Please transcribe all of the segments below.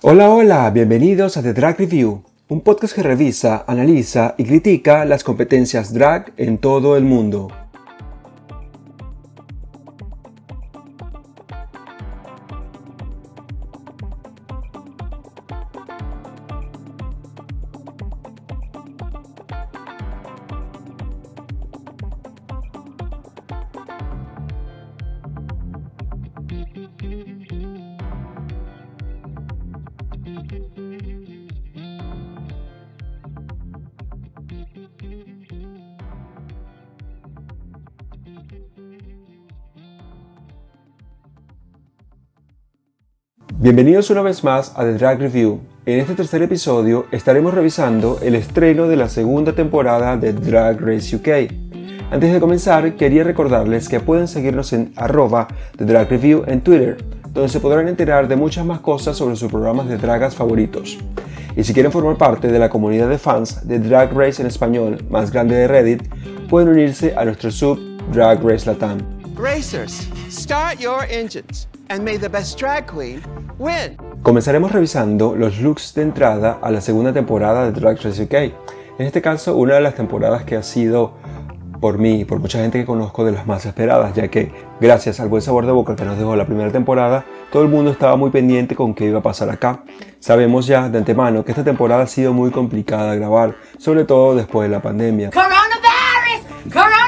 Hola, hola, bienvenidos a The Drag Review, un podcast que revisa, analiza y critica las competencias drag en todo el mundo. Bienvenidos una vez más a The Drag Review. En este tercer episodio estaremos revisando el estreno de la segunda temporada de Drag Race UK. Antes de comenzar, quería recordarles que pueden seguirnos en arroba The Drag Review en Twitter, donde se podrán enterar de muchas más cosas sobre sus programas de dragas favoritos. Y si quieren formar parte de la comunidad de fans de Drag Race en español más grande de Reddit, pueden unirse a nuestro sub Drag Race Latam. Racers, start your engines and may the best drag queen win. Comenzaremos revisando los looks de entrada a la segunda temporada de Drag Race UK. En este caso, una de las temporadas que ha sido por mí y por mucha gente que conozco de las más esperadas, ya que gracias al buen sabor de boca que nos dejó la primera temporada, todo el mundo estaba muy pendiente con qué iba a pasar acá. Sabemos ya de antemano que esta temporada ha sido muy complicada de grabar, sobre todo después de la pandemia. Coronavirus! Coronavirus!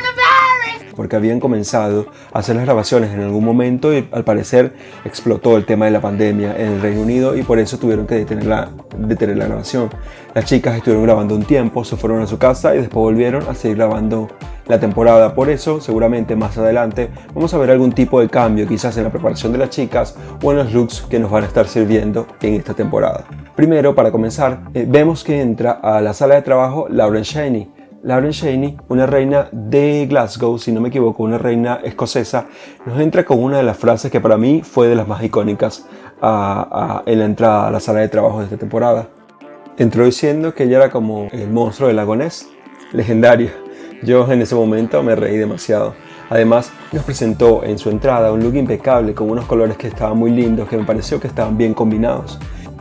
Porque habían comenzado a hacer las grabaciones en algún momento y al parecer explotó el tema de la pandemia en el Reino Unido y por eso tuvieron que detener la, detener la grabación. Las chicas estuvieron grabando un tiempo, se fueron a su casa y después volvieron a seguir grabando la temporada. Por eso, seguramente más adelante vamos a ver algún tipo de cambio, quizás en la preparación de las chicas o en los looks que nos van a estar sirviendo en esta temporada. Primero, para comenzar, eh, vemos que entra a la sala de trabajo Lauren Shaney Lauren Shaney, una reina de Glasgow, si no me equivoco, una reina escocesa, nos entra con una de las frases que para mí fue de las más icónicas en la entrada a la sala de trabajo de esta temporada. Entró diciendo que ella era como el monstruo del lago Ness, legendaria. Yo en ese momento me reí demasiado. Además, nos presentó en su entrada un look impecable con unos colores que estaban muy lindos, que me pareció que estaban bien combinados.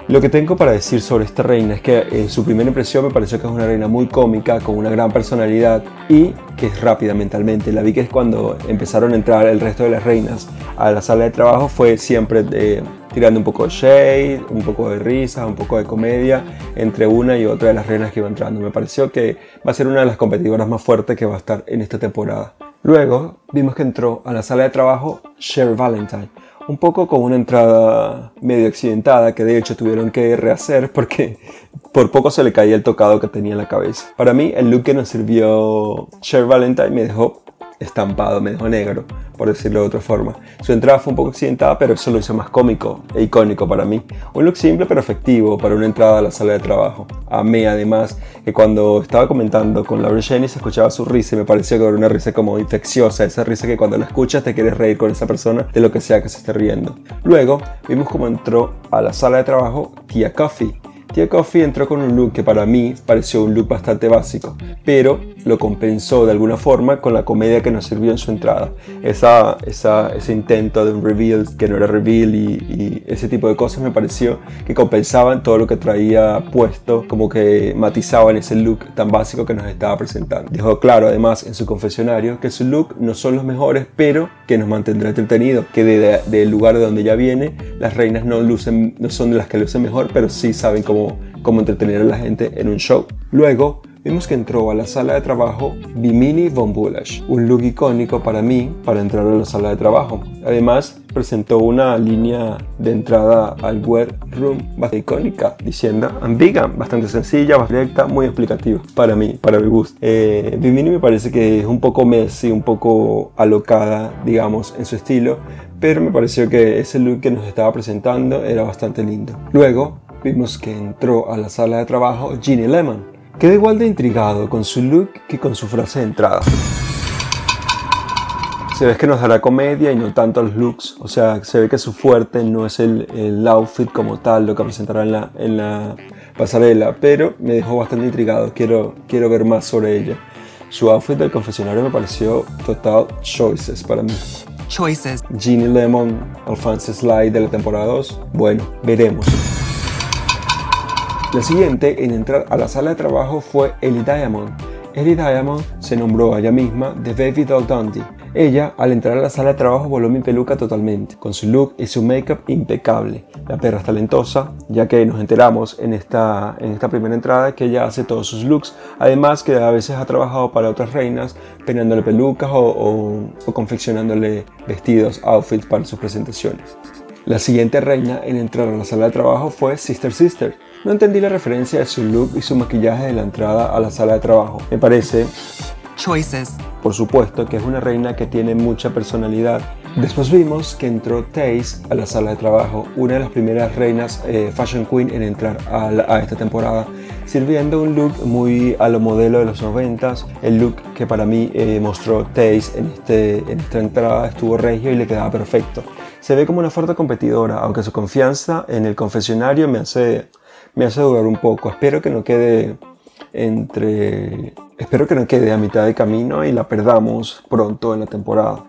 Lo que tengo para decir sobre esta reina es que en su primera impresión me pareció que es una reina muy cómica, con una gran personalidad y que es rápida mentalmente. La vi que es cuando empezaron a entrar el resto de las reinas a la sala de trabajo fue siempre eh, tirando un poco de shade, un poco de risa, un poco de comedia entre una y otra de las reinas que iba entrando. Me pareció que va a ser una de las competidoras más fuertes que va a estar en esta temporada. Luego vimos que entró a la sala de trabajo Cher Valentine un poco con una entrada medio accidentada que de hecho tuvieron que rehacer porque por poco se le caía el tocado que tenía en la cabeza. Para mí el look que nos sirvió Cher Valentine me dejó estampado, me negro, por decirlo de otra forma. Su entrada fue un poco accidentada, pero eso lo hizo más cómico e icónico para mí. Un look simple pero efectivo para una entrada a la sala de trabajo. Amé además que cuando estaba comentando con Laura Jenny se escuchaba su risa y me pareció que era una risa como infecciosa, esa risa que cuando la escuchas te quieres reír con esa persona de lo que sea que se esté riendo. Luego vimos cómo entró a la sala de trabajo Tia Coffee Tia Coffee entró con un look que para mí pareció un look bastante básico, pero lo compensó de alguna forma con la comedia que nos sirvió en su entrada. Esa, ese intento de un reveal que no era reveal y, ese tipo de cosas me pareció que compensaban todo lo que traía puesto, como que matizaban ese look tan básico que nos estaba presentando. Dejó claro además en su confesionario que su look no son los mejores, pero que nos mantendrá entretenido, que del lugar de donde ya viene, las reinas no, lucen, no son de las que lucen mejor, pero sí saben cómo cómo, entretener a la gente en un show. Luego, vimos que entró a la sala de trabajo Bimini von Bullash, un look icónico para mí para entrar a la sala de trabajo. Además, presentó una línea de entrada al wear room bastante icónica, diciendo I'm vegan, bastante sencilla, bastante directa, muy explicativa para mí, para mi gusto. Eh, Bimini me parece que es un poco messy, un poco alocada, digamos, en su estilo, pero me pareció que ese look que nos estaba presentando era bastante lindo. Luego, vimos que entró a la sala de trabajo Ginny Lemon. Quedé igual de intrigado con su look que con su frase de entrada. Se ve que nos dará comedia y no tanto los looks. O sea, se ve que su fuerte no es el, el outfit como tal, lo que presentará en la, en la pasarela, pero me dejó bastante intrigado. Quiero, quiero ver más sobre ella. Su outfit del confesionario me pareció total choices para mí. Choices. Ginny Lemon, Alphonse Slide de la temporada 2. Bueno, veremos. La siguiente en entrar a la sala de trabajo fue Ellie Diamond. Ellie Diamond se nombró a ella misma The Baby Doll Dundee. Ella, al entrar a la sala de trabajo, voló mi peluca totalmente, con su look y su make-up impecable. La perra es talentosa, ya que nos enteramos en esta, en esta primera entrada que ella hace todos sus looks, además que a veces ha trabajado para otras reinas, peinándole pelucas o, o, o confeccionándole vestidos, outfits para sus presentaciones. La siguiente reina en entrar a la sala de trabajo fue Sister Sister. No entendí la referencia de su look y su maquillaje de la entrada a la sala de trabajo. Me parece, Choices. por supuesto, que es una reina que tiene mucha personalidad. Después vimos que entró Taze a la sala de trabajo, una de las primeras reinas eh, Fashion Queen en entrar a, la- a esta temporada, sirviendo un look muy a lo modelo de los 90 El look que para mí eh, mostró Taze en, este, en esta entrada estuvo regio y le quedaba perfecto. Se ve como una fuerte competidora, aunque su confianza en el confesionario me hace, me hace dudar un poco. Espero que no quede entre... Espero que no quede a mitad de camino y la perdamos pronto en la temporada.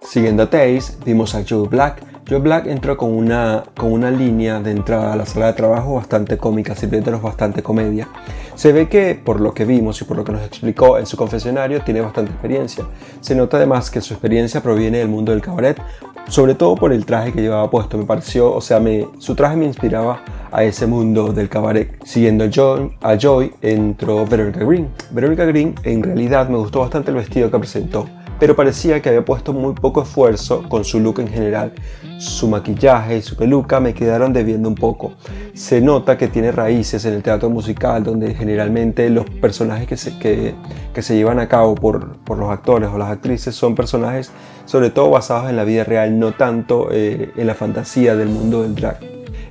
Siguiendo a Taze, vimos a Joe Black. Joe Black entró con una, con una línea de entrada a la sala de trabajo bastante cómica, sirviéndonos bastante comedia. Se ve que, por lo que vimos y por lo que nos explicó en su confesionario, tiene bastante experiencia. Se nota además que su experiencia proviene del mundo del cabaret, sobre todo por el traje que llevaba puesto. Me pareció, o sea, me, su traje me inspiraba a ese mundo del cabaret. Siguiendo a a Joy entró Veronica Green. Veronica Green, en realidad, me gustó bastante el vestido que presentó pero parecía que había puesto muy poco esfuerzo con su look en general. Su maquillaje y su peluca me quedaron debiendo un poco. Se nota que tiene raíces en el teatro musical, donde generalmente los personajes que se, que, se llevan a cabo por, por, los actores o las actrices son personajes sobre todo basados en la vida real, no tanto eh, en la fantasía del mundo del drag.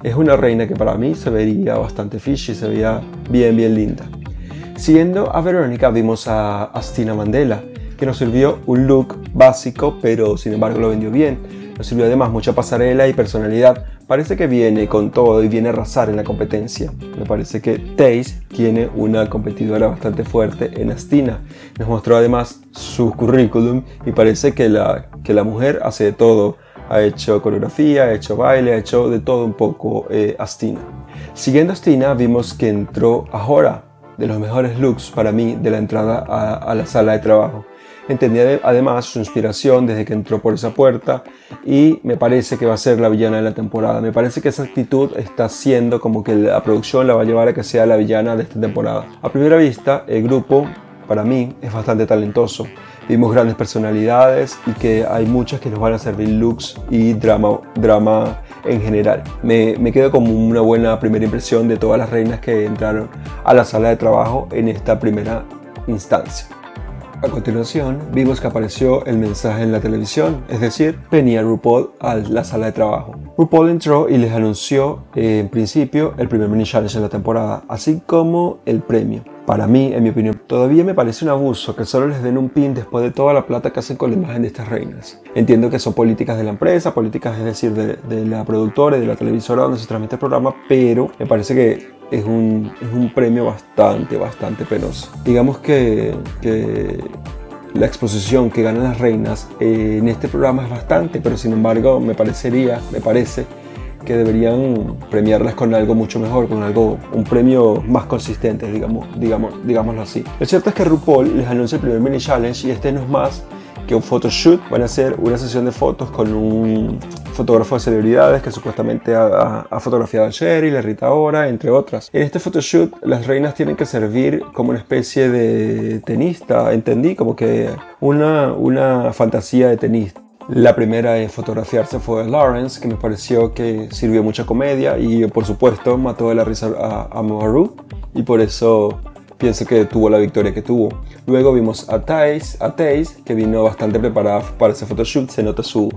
Es una reina que para mí se vería bastante fishy, se veía bien, bien linda. Siguiendo a Verónica vimos a Astina Mandela, que nos sirvió un look básico, pero sin embargo lo vendió bien. Nos sirvió además mucha pasarela y personalidad. Parece que viene con todo y viene a arrasar en la competencia. Me parece que Taze tiene una competidora bastante fuerte en Astina. Nos mostró además su currículum y parece que la, que la mujer hace de todo. Ha hecho coreografía, ha hecho baile, ha hecho de todo un poco eh, Astina. Siguiendo Astina vimos que entró Ahora, de los mejores looks para mí de la entrada a, a la sala de trabajo. Entendí además su inspiración desde que entró por esa puerta y me parece que va a ser la villana de la temporada. Me parece que esa actitud está haciendo como que la producción la va a llevar a que sea la villana de esta temporada. A primera vista, el grupo para mí es bastante talentoso. Vimos grandes personalidades y que hay muchas que nos van a servir looks y drama, drama en general. Me, me quedo como una buena primera impresión de todas las reinas que entraron a la sala de trabajo en esta primera instancia. A continuación, vimos que apareció el mensaje en la televisión, es decir, venía RuPaul a la sala de trabajo. RuPaul entró y les anunció eh, en principio el primer mini challenge de la temporada, así como el premio. Para mí, en mi opinión, todavía me parece un abuso que solo les den un pin después de toda la plata que hacen con la imagen de estas reinas. Entiendo que son políticas de la empresa, políticas es decir, de, de la productora de la televisora donde se transmite el programa, pero me parece que es un, premio bastante, bastante penoso. Digamos que, que la exposición que ganan las reinas eh, en este programa es bastante, pero sin embargo me parecería, me parece que deberían premiarlas con algo mucho mejor, con algo, un premio más consistente, digamos, digamos, digámoslo así. Lo cierto es que RuPaul les anuncia el primer mini challenge y este no es más que un photoshoot. Van a hacer una sesión de fotos con un fotógrafo de celebridades que supuestamente ha, ha fotografiado a Cheryl, a Rita Ora, entre otras. En este photoshoot las reinas tienen que servir como una especie de tenista, entendí, como que una, una fantasía de tenista. La primera en fotografiarse fue Lawrence, que me pareció que sirvió mucha comedia y por supuesto mató de la risa a, a y por eso pienso que tuvo la victoria que tuvo. Luego vimos a Taze, a Taze que vino bastante preparada para ese photoshoot, se nota su,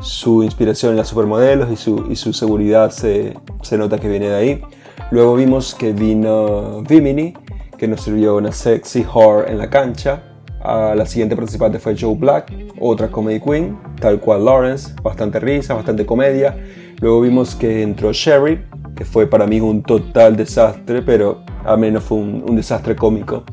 su inspiración en las supermodelos y su, y su seguridad se, se nota que viene de ahí. Luego vimos que vino Vimini, que nos sirvió una sexy whore en la cancha. La siguiente participante fue Joe Black, otra comedy queen, tal cual Lawrence, bastante risa, bastante comedia. Luego vimos que entró Sherry, que fue para mí un total desastre, pero al menos fue un, desastre cómico.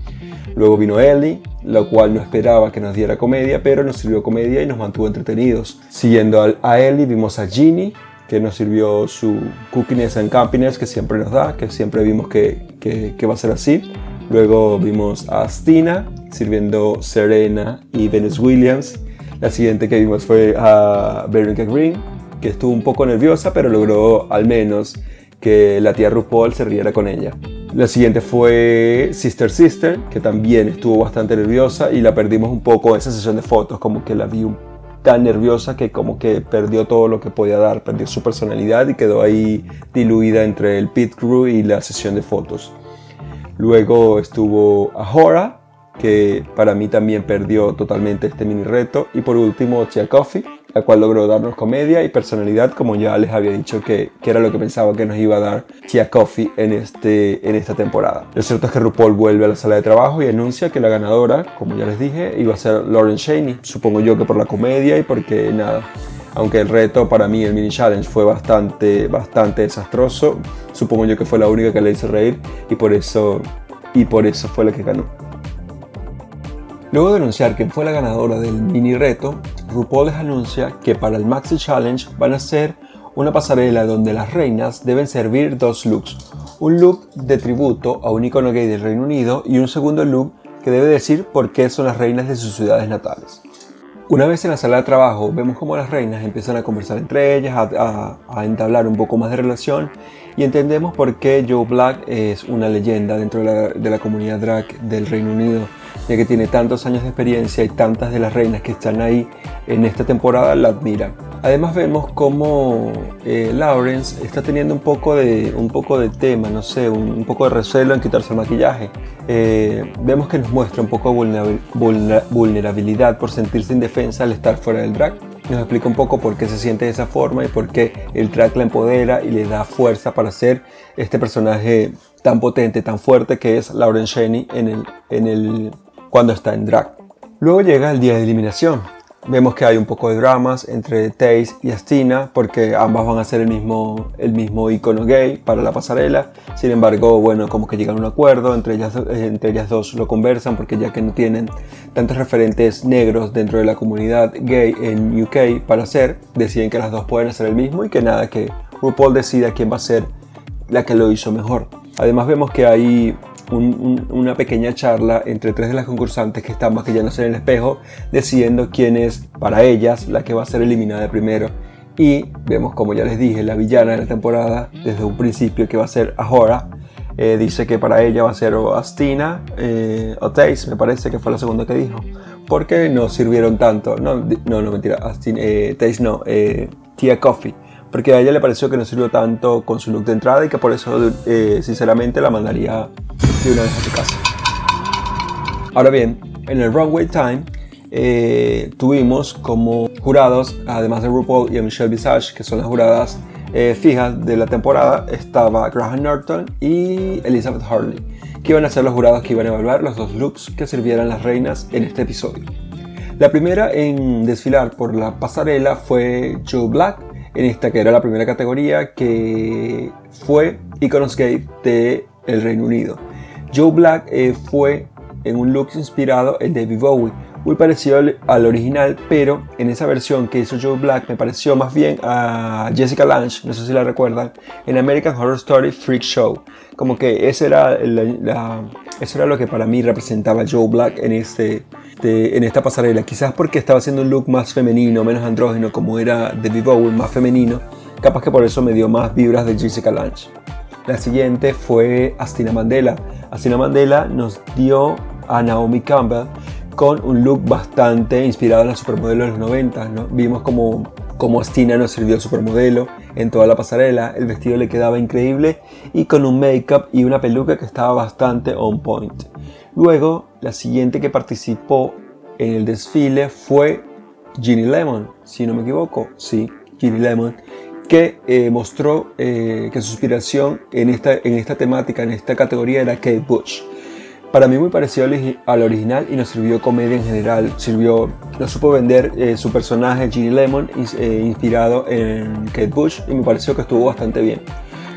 Luego vino Ellie, la cual no esperaba que nos diera comedia, pero nos sirvió comedia y nos mantuvo entretenidos. Siguiendo a Ellie vimos a Ginny, que nos sirvió su cookiness and campiness que siempre nos da, que siempre vimos que, que va a ser así. Luego vimos a Stina sirviendo Serena y Venus Williams. La siguiente que vimos fue a Veronica Green, que estuvo un poco nerviosa, pero logró al menos que la tía RuPaul se riera con ella. La siguiente fue Sister Sister, que también estuvo bastante nerviosa y la perdimos un poco en esa sesión de fotos, como que la vi tan nerviosa que como que perdió todo lo que podía dar, perdió su personalidad y quedó ahí diluida entre el pit crew y la sesión de fotos. Luego estuvo Ahora, que para mí también perdió totalmente este mini reto. Y por último, Tia Coffee, la cual logró darnos comedia y personalidad, como ya les había dicho que, que, era lo que pensaba que nos iba a dar Tia Coffee en, este, en esta temporada. Lo cierto es que RuPaul vuelve a la sala de trabajo y anuncia que la ganadora, como ya les dije, iba a ser Lauren Shaney. Supongo yo que por la comedia y porque nada. Aunque el reto para mí, el mini challenge, fue bastante, bastante desastroso, supongo yo que fue la única que le hizo reír y por eso, y por eso fue la que ganó. Luego de anunciar quién fue la ganadora del mini reto, RuPaul les anuncia que para el Maxi Challenge van a hacer una pasarela donde las reinas deben servir dos looks. Un look de tributo a un icono gay del Reino Unido y un segundo look que debe decir por qué son las reinas de sus ciudades natales. Una vez en la sala de trabajo vemos cómo las reinas empiezan a conversar entre ellas, a, a, a, entablar un poco más de relación y entendemos por qué Joe Black es una leyenda dentro de la, de la comunidad drag del Reino Unido ya que tiene tantos años de experiencia y tantas de las reinas que están ahí en esta temporada la admiran. Además vemos cómo eh, Lawrence está teniendo un poco, de, un poco de tema, no sé, un, poco de recelo en quitarse el maquillaje. Eh, vemos que nos muestra un poco de vulnerabilidad por sentirse indefensa al estar fuera del drag. Nos explica un poco por qué se siente de esa forma y por qué el drag la empodera y le da fuerza para ser este personaje tan potente, tan fuerte que es Lauren Shaney en el, en el, cuando está en drag. Luego llega el día de eliminación. Vemos que hay un poco de dramas entre Taze y Astina porque ambas van a ser el mismo, el mismo icono gay para la pasarela. Sin embargo, bueno, como que llegan a un acuerdo, entre ellas, entre ellas dos lo conversan porque ya que no tienen tantos referentes negros dentro de la comunidad gay en UK para hacer, deciden que las dos pueden hacer el mismo y que nada, que RuPaul decida quién va a ser la que lo hizo mejor. Además vemos que hay un, un, una pequeña charla entre tres de las concursantes que están maquillándose en el espejo, decidiendo quién es para ellas la que va a ser eliminada primero. Y vemos, como ya les dije, la villana de la temporada, desde un principio que va a ser Ahora, eh, dice que para ella va a ser Astina eh, o Taze, me parece que fue la segunda que dijo, porque no sirvieron tanto. No, no, no mentira, Astina, eh, Taze no, Tia Coffee porque a ella le pareció que no sirvió tanto con su look de entrada y que por eso eh, sinceramente la mandaría de una vez a su casa. Ahora bien, en el Runway Time eh, tuvimos como jurados, además de RuPaul y Michelle Visage, que son las juradas eh, fijas de la temporada, estaba Graham Norton y Elizabeth Harley, que iban a ser los jurados que iban a evaluar los dos looks que sirvieran las reinas en este episodio. La primera en desfilar por la pasarela fue Joe Black, en esta que era la primera categoría que fue Iconos Gay de el Reino Unido. Joe Black eh, fue en un look inspirado en David Bowie, muy parecido al, al, original, pero en esa versión que hizo Joe Black me pareció más bien a Jessica Lange, no sé si la recuerdan, en American Horror Story Freak Show. Como que ese era, la, la, eso era lo que para mí representaba Joe Black en este, de, en esta pasarela. Quizás porque estaba haciendo un look más femenino, menos andrógeno, como era David Bowie, más femenino. Capaz que por eso me dio más vibras de Jessica Lange. La siguiente fue Astina Mandela. Astina Mandela nos dio a Naomi Campbell con un look bastante inspirado en la supermodelo de los 90. ¿no? Vimos como, como Astina nos sirvió de supermodelo en toda la pasarela. El vestido le quedaba increíble y con un make-up y una peluca que estaba bastante on point. Luego, la siguiente que participó en el desfile fue Ginny Lemon, si no me equivoco, sí, Ginny Lemon, que eh, mostró eh, que su inspiración en esta, en esta temática, en esta categoría era Kate Bush. Para mí muy parecido al original y nos sirvió comedia en general. Sirvió, nos supo vender eh, su personaje Ginny Lemon inspirado en Kate Bush y me pareció que estuvo bastante bien.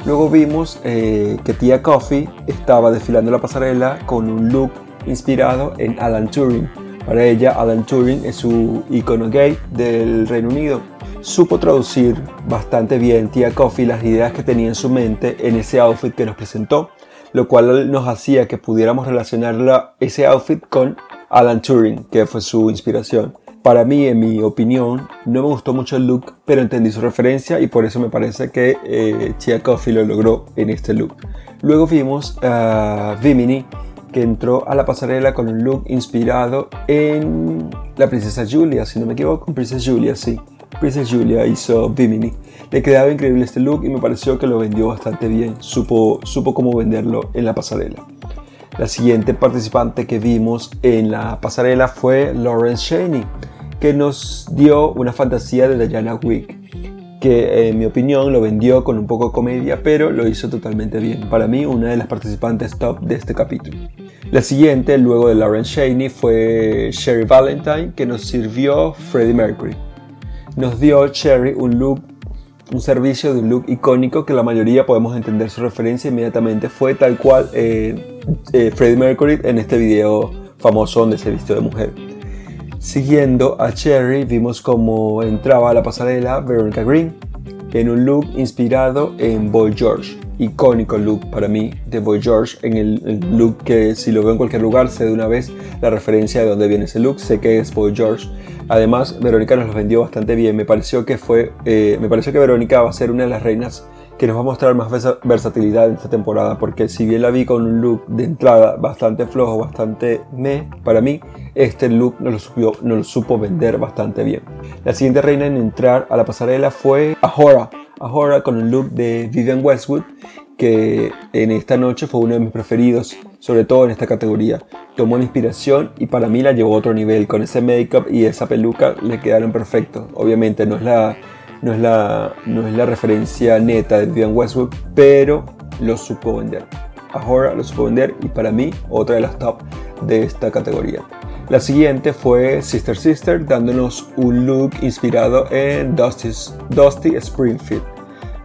Luego vimos que Tia Coffee estaba desfilando la pasarela con un look inspirado en Alan Turing. Para ella, Alan Turing es su icono gay del Reino Unido. Supo traducir bastante bien Tia Coffee las ideas que tenía en su mente en ese outfit que nos presentó lo cual nos hacía que pudiéramos relacionar ese outfit con Alan Turing, que fue su inspiración. Para mí, en mi opinión, no me gustó mucho el look, pero entendí su referencia y por eso me parece que eh, Coffee lo logró en este look. Luego vimos a Vimini, que entró a la pasarela con un look inspirado en la princesa Julia, si no me equivoco, princesa Julia, sí. Princess Julia hizo Bimini. Le quedaba increíble este look y me pareció que lo vendió bastante bien. Supo, supo cómo venderlo en la pasarela. La siguiente participante que vimos en la pasarela fue Lawrence Cheney, que nos dio una fantasía de Diana Wick, que en mi opinión lo vendió con un poco de comedia, pero lo hizo totalmente bien. Para mí, una de las participantes top de este capítulo. La siguiente, luego de Lawrence Cheney, fue Sherry Valentine, que nos sirvió Freddie Mercury nos dio Cherry un look, un servicio de un look icónico que la mayoría podemos entender su referencia inmediatamente. Fue tal cual eh, eh, Freddie Mercury en este video famoso donde se vistió de mujer. Siguiendo a Cherry, vimos cómo entraba a la pasarela Veronica Green en un look inspirado en Boy George. Icónico look para mí de Boy George, en el, look que si lo veo en cualquier lugar sé de una vez la referencia de dónde viene ese look, sé que es Boy George. Además, Verónica nos lo vendió bastante bien. Me pareció que fue, eh, me pareció que Verónica va a ser una de las reinas que nos va a mostrar más versatilidad en esta temporada, porque si bien la vi con un look de entrada bastante flojo, bastante me, para mí, este look nos lo, supo, vender bastante bien. La siguiente reina en entrar a la pasarela fue Ahora, Ahora con un look de Vivian Westwood, que en esta noche fue uno de mis preferidos, sobre todo en esta categoría. Tomó la inspiración y para mí la llevó a otro nivel. Con ese make-up y esa peluca le quedaron perfectos. Obviamente no es la, no es la, no es la referencia neta de Vivian Westwood, pero lo supo vender. Ahora lo supo vender y para mí otra de las top de esta categoría. La siguiente fue Sister Sister, dándonos un look inspirado en Dusty, Dusty Springfield.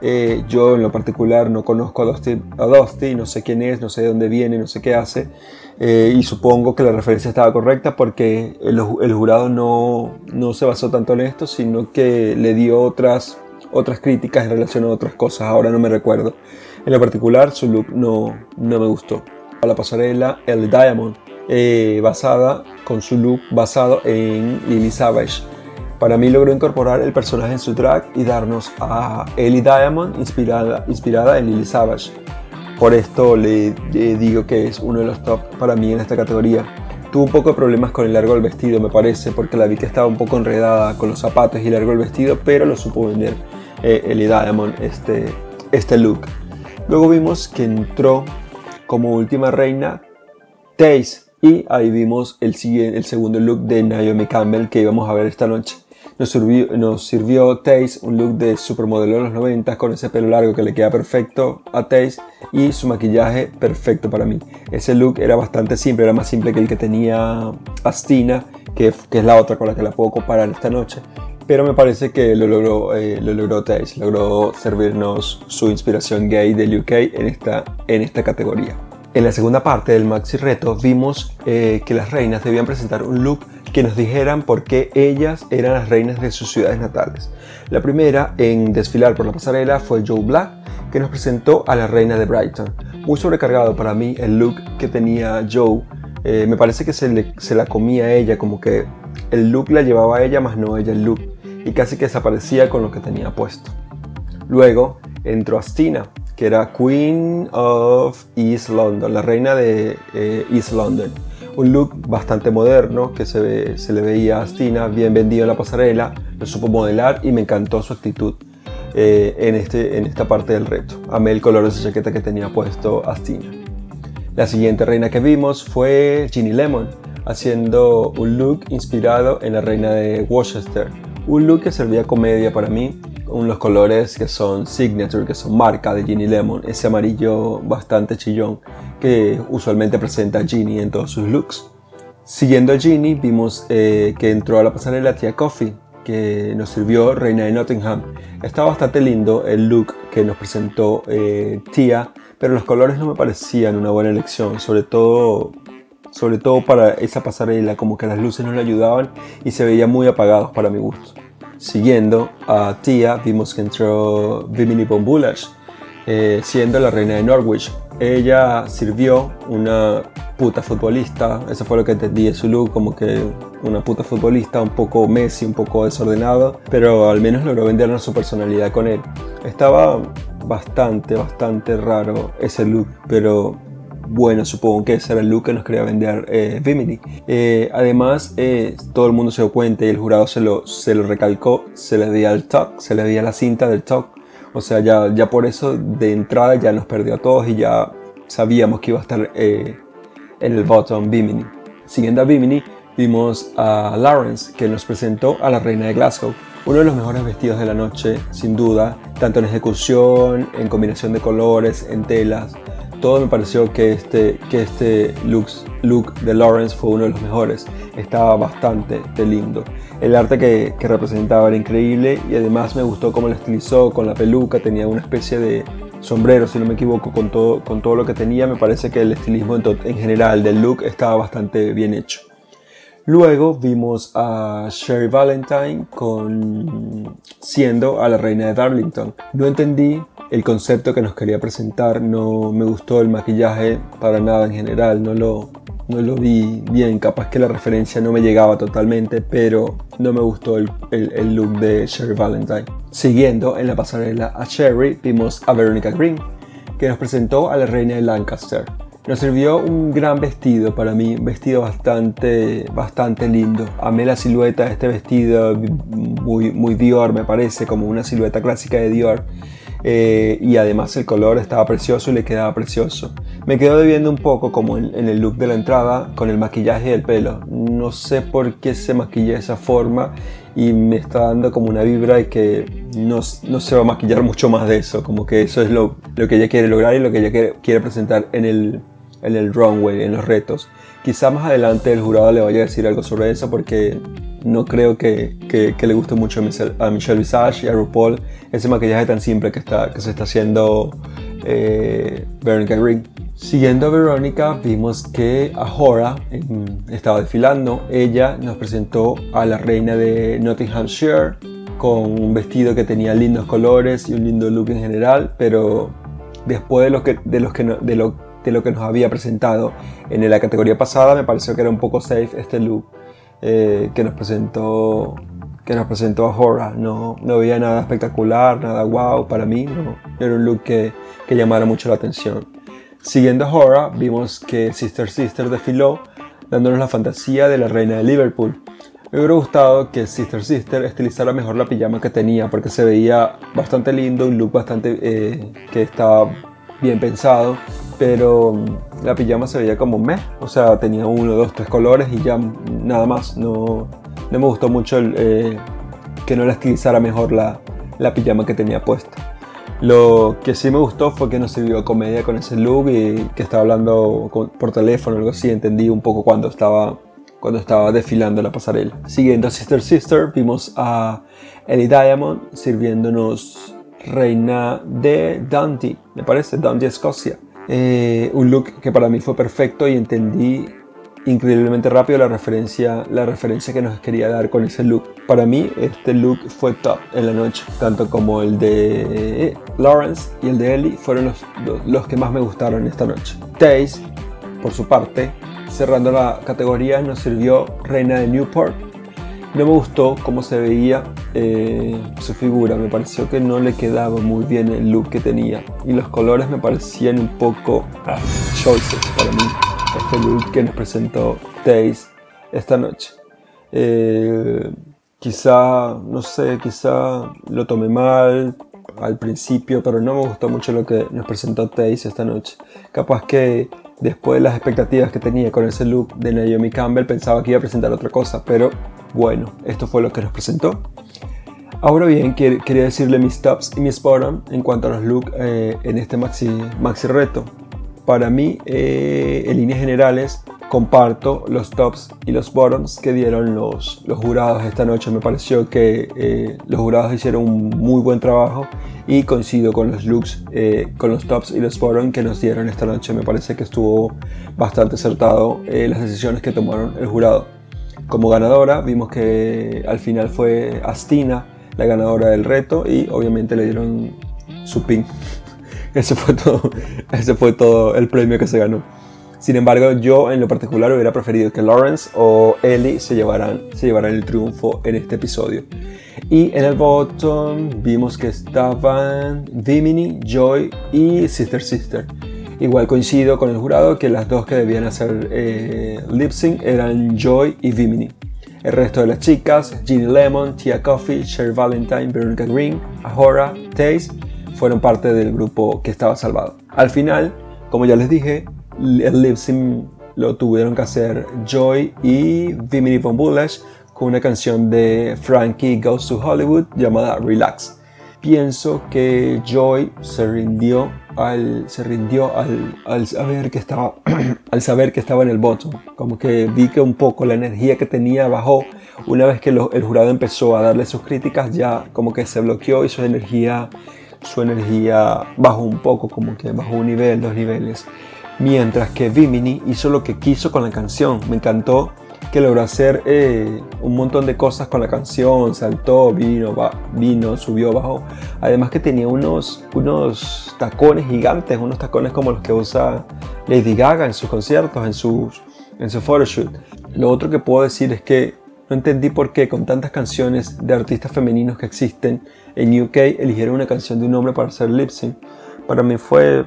Eh, yo en lo particular no conozco a Dusty, a Dusty, no sé quién es, no sé de dónde viene, no sé qué hace. Eh, y supongo que la referencia estaba correcta porque el, el, jurado no, no se basó tanto en esto, sino que le dio otras, otras críticas en relación a otras cosas. Ahora no me recuerdo. En lo particular, su look no, no me gustó. A la pasarela, el Diamond eh, basada con su look basado en Lily Savage. Para mí logró incorporar el personaje en su drag y darnos a Ellie Diamond inspirada, inspirada en Lily Savage. Por esto le, digo que es uno de los top para mí en esta categoría. Tuvo un poco de problemas con el largo del vestido, me parece, porque la vi que estaba un poco enredada con los zapatos y largo el vestido, pero lo supo vender eh, Ellie Diamond este, este look. Luego vimos que entró como última reina Taze y ahí vimos el, el segundo look de Naomi Campbell que íbamos a ver esta noche. Nos sirvió, nos sirvió Taze un look de supermodelo de los 90 con ese pelo largo que le queda perfecto a Taze y su maquillaje perfecto para mí. Ese look era bastante simple, era más simple que el que tenía Astina, que, que es la otra con la que la puedo comparar esta noche. Pero me parece que lo logró, eh, lo logró Taze, logró servirnos su inspiración gay del UK en esta, en esta categoría. En la segunda parte del maxi reto vimos eh, que las reinas debían presentar un look que nos dijeran por qué ellas eran las reinas de sus ciudades natales. La primera en desfilar por la pasarela fue Joe Black, que nos presentó a la reina de Brighton. Muy sobrecargado para mí el look que tenía Joe. Eh, me parece que se, se la comía a ella, como que el look la llevaba a ella, más no ella el look. Y casi que desaparecía con lo que tenía puesto. Luego entró Astina, que era Queen of East London, la reina de eh, East London. Un look bastante moderno que se, se le veía a Astina, bien vendido en la pasarela, lo supo modelar y me encantó su actitud eh, en, este, en esta parte del reto. Amé el color de esa chaqueta que tenía puesto Astina. La siguiente reina que vimos fue Ginny Lemon, haciendo un look inspirado en la reina de Worcester. Un look que servía comedia para mí unos colores que son signature, que son marca de Ginny Lemon, ese amarillo bastante chillón usualmente presenta Ginny en todos sus looks. Siguiendo a Ginny, vimos eh, que entró a la pasarela Tia Coffee, que nos sirvió Reina de Nottingham. Está bastante lindo el look que nos presentó eh, Tia, pero los colores no me parecían una buena elección, sobre todo, sobre todo para esa pasarela, como que las luces no le ayudaban y se veían muy apagados para mi gusto. Siguiendo a Tia, vimos que entró Bimini Bombulash, eh, siendo la reina de Norwich. Ella sirvió una puta futbolista, eso fue lo que entendí de su look, como que una puta futbolista, un poco Messi, un poco desordenado, pero al menos logró vendernos su personalidad con él. Estaba bastante, bastante raro ese look, pero bueno, supongo que ese era el look que nos quería vender eh, Vimini. Eh, además, eh, todo el mundo se dio cuenta y el jurado se lo, se lo recalcó, se le dio el talk, se le dio la cinta del talk. O sea, ya, ya por eso de entrada ya nos perdió a todos y ya sabíamos que iba a estar en el bottom Bimini. Siguiendo a Bimini, vimos a Lawrence, que nos presentó a la reina de Glasgow. Uno de los mejores vestidos de la noche, sin duda, tanto en ejecución, en combinación de colores, en telas. Todo me pareció que este, que este look, look de Lawrence fue uno de los mejores. Estaba bastante lindo. El arte que, que representaba era increíble y además me gustó cómo lo estilizó con la peluca. Tenía una especie de sombrero, si no me equivoco, con todo, con todo lo que tenía. Me parece que el estilismo en, en general del look estaba bastante bien hecho. Luego vimos a Sherry Valentine con, siendo a la reina de Darlington. No entendí el concepto que nos quería presentar, no me gustó el maquillaje para nada en general, no lo, no lo vi bien, capaz que la referencia no me llegaba totalmente, pero no me gustó el, el, look de Sherry Valentine. Siguiendo en la pasarela a Sherry, vimos a Veronica Green, que nos presentó a la reina de Lancaster. Nos sirvió un gran vestido para mí, un vestido bastante, bastante lindo. Amé la silueta de este vestido, muy, muy Dior me parece, como una silueta clásica de Dior. Eh, y además el color estaba precioso y le quedaba precioso. Me quedo debiendo un poco como en, el look de la entrada con el maquillaje y el pelo. No sé por qué se maquilla de esa forma y me está dando como una vibra y que no, no, se va a maquillar mucho más de eso. Como que eso es lo, lo que ella quiere lograr y lo que ella quiere, quiere presentar en el, en el runway, en los retos. Quizá más adelante el jurado le vaya a decir algo sobre eso porque no creo que, que, le guste mucho a Michelle, Visage y a RuPaul ese maquillaje tan simple que, está, que se está haciendo eh, Veronica Green. Siguiendo a Veronica, vimos que Ahora estaba desfilando. Ella nos presentó a la reina de Nottinghamshire con un vestido que tenía lindos colores y un lindo look en general, pero después de lo que, de los que, de lo de lo que nos había presentado en la categoría pasada, me pareció que era un poco safe este look eh, que nos presentó que nos presentó a Hora. No, no veía nada espectacular, nada wow para mí, no, era un look que, que llamara mucho la atención. Siguiendo a Hora, vimos que Sister Sister desfiló, dándonos la fantasía de la reina de Liverpool. Me hubiera gustado que Sister Sister estilizara mejor la pijama que tenía, porque se veía bastante lindo, un look bastante eh, que estaba bien pensado pero la pijama se veía como meh, o sea, tenía uno, dos, tres colores y ya nada más. No, no me gustó mucho eh, que no la estilizara mejor la, la, pijama que tenía puesta. Lo que sí me gustó fue que nos sirvió comedia con ese look y que estaba hablando por teléfono o algo así. Entendí un poco cuando estaba, cuando estaba desfilando la pasarela. Siguiendo a Sister Sister, vimos a Ellie Diamond sirviéndonos reina de Dundee, me parece, Dundee, Escocia. Eh, un look que para mí fue perfecto y entendí increíblemente rápido la referencia, la referencia que nos quería dar con ese look. Para mí este look fue top en la noche, tanto como el de Lawrence y el de Ellie fueron los, los que más me gustaron esta noche. Taze, por su parte, cerrando la categoría, nos sirvió Reina de Newport no me gustó cómo se veía eh, su figura, me pareció que no le quedaba muy bien el look que tenía y los colores me parecían un poco ah, choices para mí, este look que nos presentó Taze esta noche. Eh, quizá, no sé, quizá lo tomé mal al principio, pero no me gustó mucho lo que nos presentó Taze esta noche. Capaz que después de las expectativas que tenía con ese look de Naomi Campbell pensaba que iba a presentar otra cosa, pero bueno, esto fue lo que nos presentó. Ahora bien, quería decirle mis tops y mis bottom en cuanto a los looks eh, en este maxi, reto. para mí, eh, en líneas generales, comparto los tops y los bottoms que dieron los, jurados esta noche. Me pareció que eh, los jurados hicieron un muy buen trabajo y coincido con los looks, eh, con los tops y los bottoms que nos dieron esta noche. Me parece que estuvo bastante acertado las decisiones que tomaron el jurado. Como ganadora vimos que al final fue Astina la ganadora del reto y obviamente le dieron su pin. Ese fue todo, ese fue todo el premio que se ganó. Sin embargo, yo en lo particular hubiera preferido que Lawrence o Ellie se llevaran, se llevaran el triunfo en este episodio. Y en el bottom vimos que estaban Vimini, Joy y Sister Sister. Igual coincido con el jurado que las dos que debían hacer eh, lip sync eran Joy y Vimini. El resto de las chicas, Ginny Lemon, Tia Coffee, Sherry Valentine, Veronica Green, Ahora, Taze, fueron parte del grupo que estaba salvado. Al final, como ya les dije, el lip sync lo tuvieron que hacer Joy y Vimini Von Bullish con una canción de Frankie Goes to Hollywood llamada Relax. Pienso que Joy se rindió al, se rindió al, saber que estaba al saber que estaba en el bottom como que vi que un poco la energía que tenía bajó una vez que el jurado empezó a darle sus críticas ya como que se bloqueó y su energía su energía bajó un poco, como que bajó un nivel, dos niveles. Mientras que Vimini hizo lo que quiso con la canción. Me encantó que logró hacer eh, un montón de cosas con la canción, saltó, vino, vino, subió, bajó. Además que tenía unos, unos tacones gigantes, unos tacones como los que usa Lady Gaga en sus conciertos, en sus, en su photoshoot. Lo otro que puedo decir es que no entendí por qué con tantas canciones de artistas femeninos que existen en UK eligieron una canción de un hombre para hacer lip sync. Para mí fue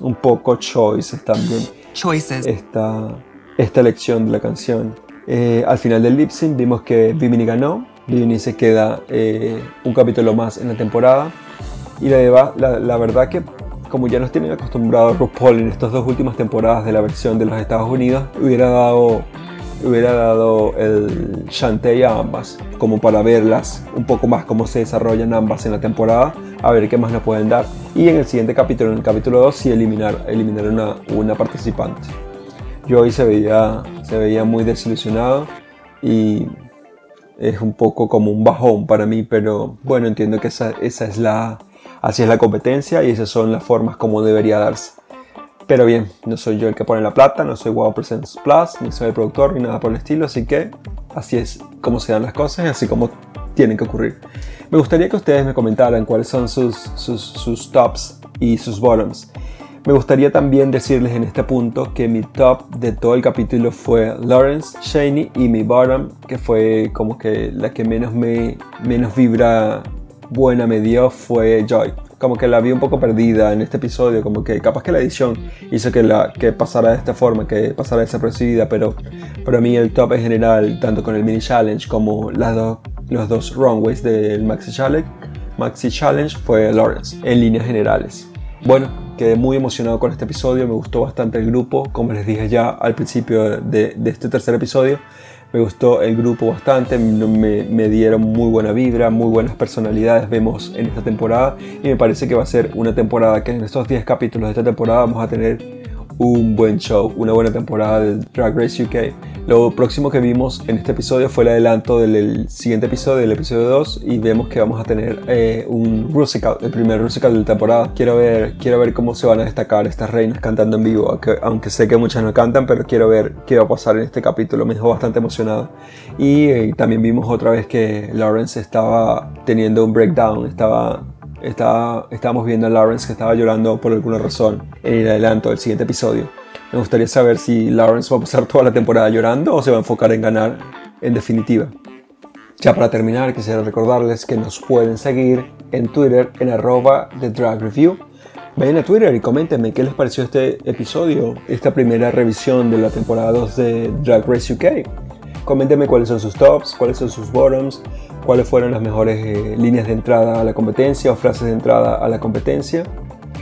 un poco choices también. Choices. Esta, esta elección de la canción. Eh, al final del lip sync vimos que Vimini ganó. Vimini se queda eh, un capítulo más en la temporada. Y la, verdad que como ya nos tienen acostumbrados RuPaul en estas dos últimas temporadas de la versión de los Estados Unidos, hubiera dado hubiera dado el Shantae a ambas, como para verlas un poco más cómo se desarrollan ambas en la temporada, a ver qué más nos pueden dar. Y en el siguiente capítulo, en el capítulo 2, sí eliminar, eliminar una, una participante. Hoy se veía, se veía muy desilusionado y es un poco como un bajón para mí, pero bueno, entiendo que esa, esa es la, así es la competencia y esas son las formas como debería darse. Pero bien, no soy yo el que pone la plata, no soy Wow Presents Plus, ni soy el productor, ni nada por el estilo, así que así es como se dan las cosas y así como tienen que ocurrir. Me gustaría que ustedes me comentaran cuáles son sus, sus, tops y sus bottoms. Me gustaría también decirles en este punto que mi top de todo el capítulo fue Lawrence Shaney y mi bottom, que fue como que la que menos me menos vibra buena me dio, fue Joy como que la vi un poco perdida en este episodio, como que capaz que la edición hizo que, la, que pasara de esta forma, que pasara desapercibida, pero para mí el top en general, tanto con el mini challenge como las los dos runways del maxi challenge, maxi challenge fue Lawrence, en líneas generales. Bueno, quedé muy emocionado con este episodio, me gustó bastante el grupo, como les dije ya al principio de, este tercer episodio, me gustó el grupo bastante, me, me, dieron muy buena vibra, muy buenas personalidades vemos en esta temporada y me parece que va a ser una temporada que en estos 10 capítulos de esta temporada vamos a tener un buen show, una buena temporada de Drag Race UK. Lo próximo que vimos en este episodio fue el adelanto del siguiente episodio, del episodio 2, y vemos que vamos a tener eh, un Rusical, el primer Rusical de la temporada. Quiero ver, quiero ver cómo se van a destacar estas reinas cantando en vivo, aunque, sé que muchas no cantan, pero quiero ver qué va a pasar en este capítulo. Me dejó bastante emocionado. Y eh, también vimos otra vez que Lawrence estaba teniendo un breakdown, estaba estábamos viendo a Lawrence que estaba llorando por alguna razón en el adelanto del siguiente episodio. Me gustaría saber si Lawrence va a pasar toda la temporada llorando o se va a enfocar en ganar en definitiva. Ya para terminar, quisiera recordarles que nos pueden seguir en Twitter en arroba The Drag Review. Vayan a Twitter y coméntenme qué les pareció este episodio, esta primera revisión de la temporada 2 de Drag Race UK. Coméntenme cuáles son sus tops, cuáles son sus bottoms, cuáles fueron las mejores eh, líneas de entrada a la competencia o frases de entrada a la competencia.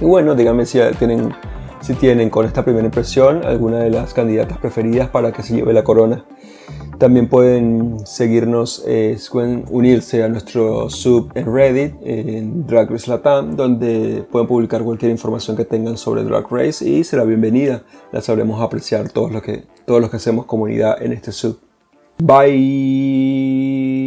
Y bueno, díganme si tienen, si tienen con esta primera impresión alguna de las candidatas preferidas para que se lleve la corona También pueden seguirnos, eh, pueden unirse a nuestro sub en Reddit, en Drag Race Latam, donde pueden publicar cualquier información que tengan sobre Drag Race y será bienvenida. La sabremos apreciar todos los que, todos los que hacemos comunidad en este sub. Bye.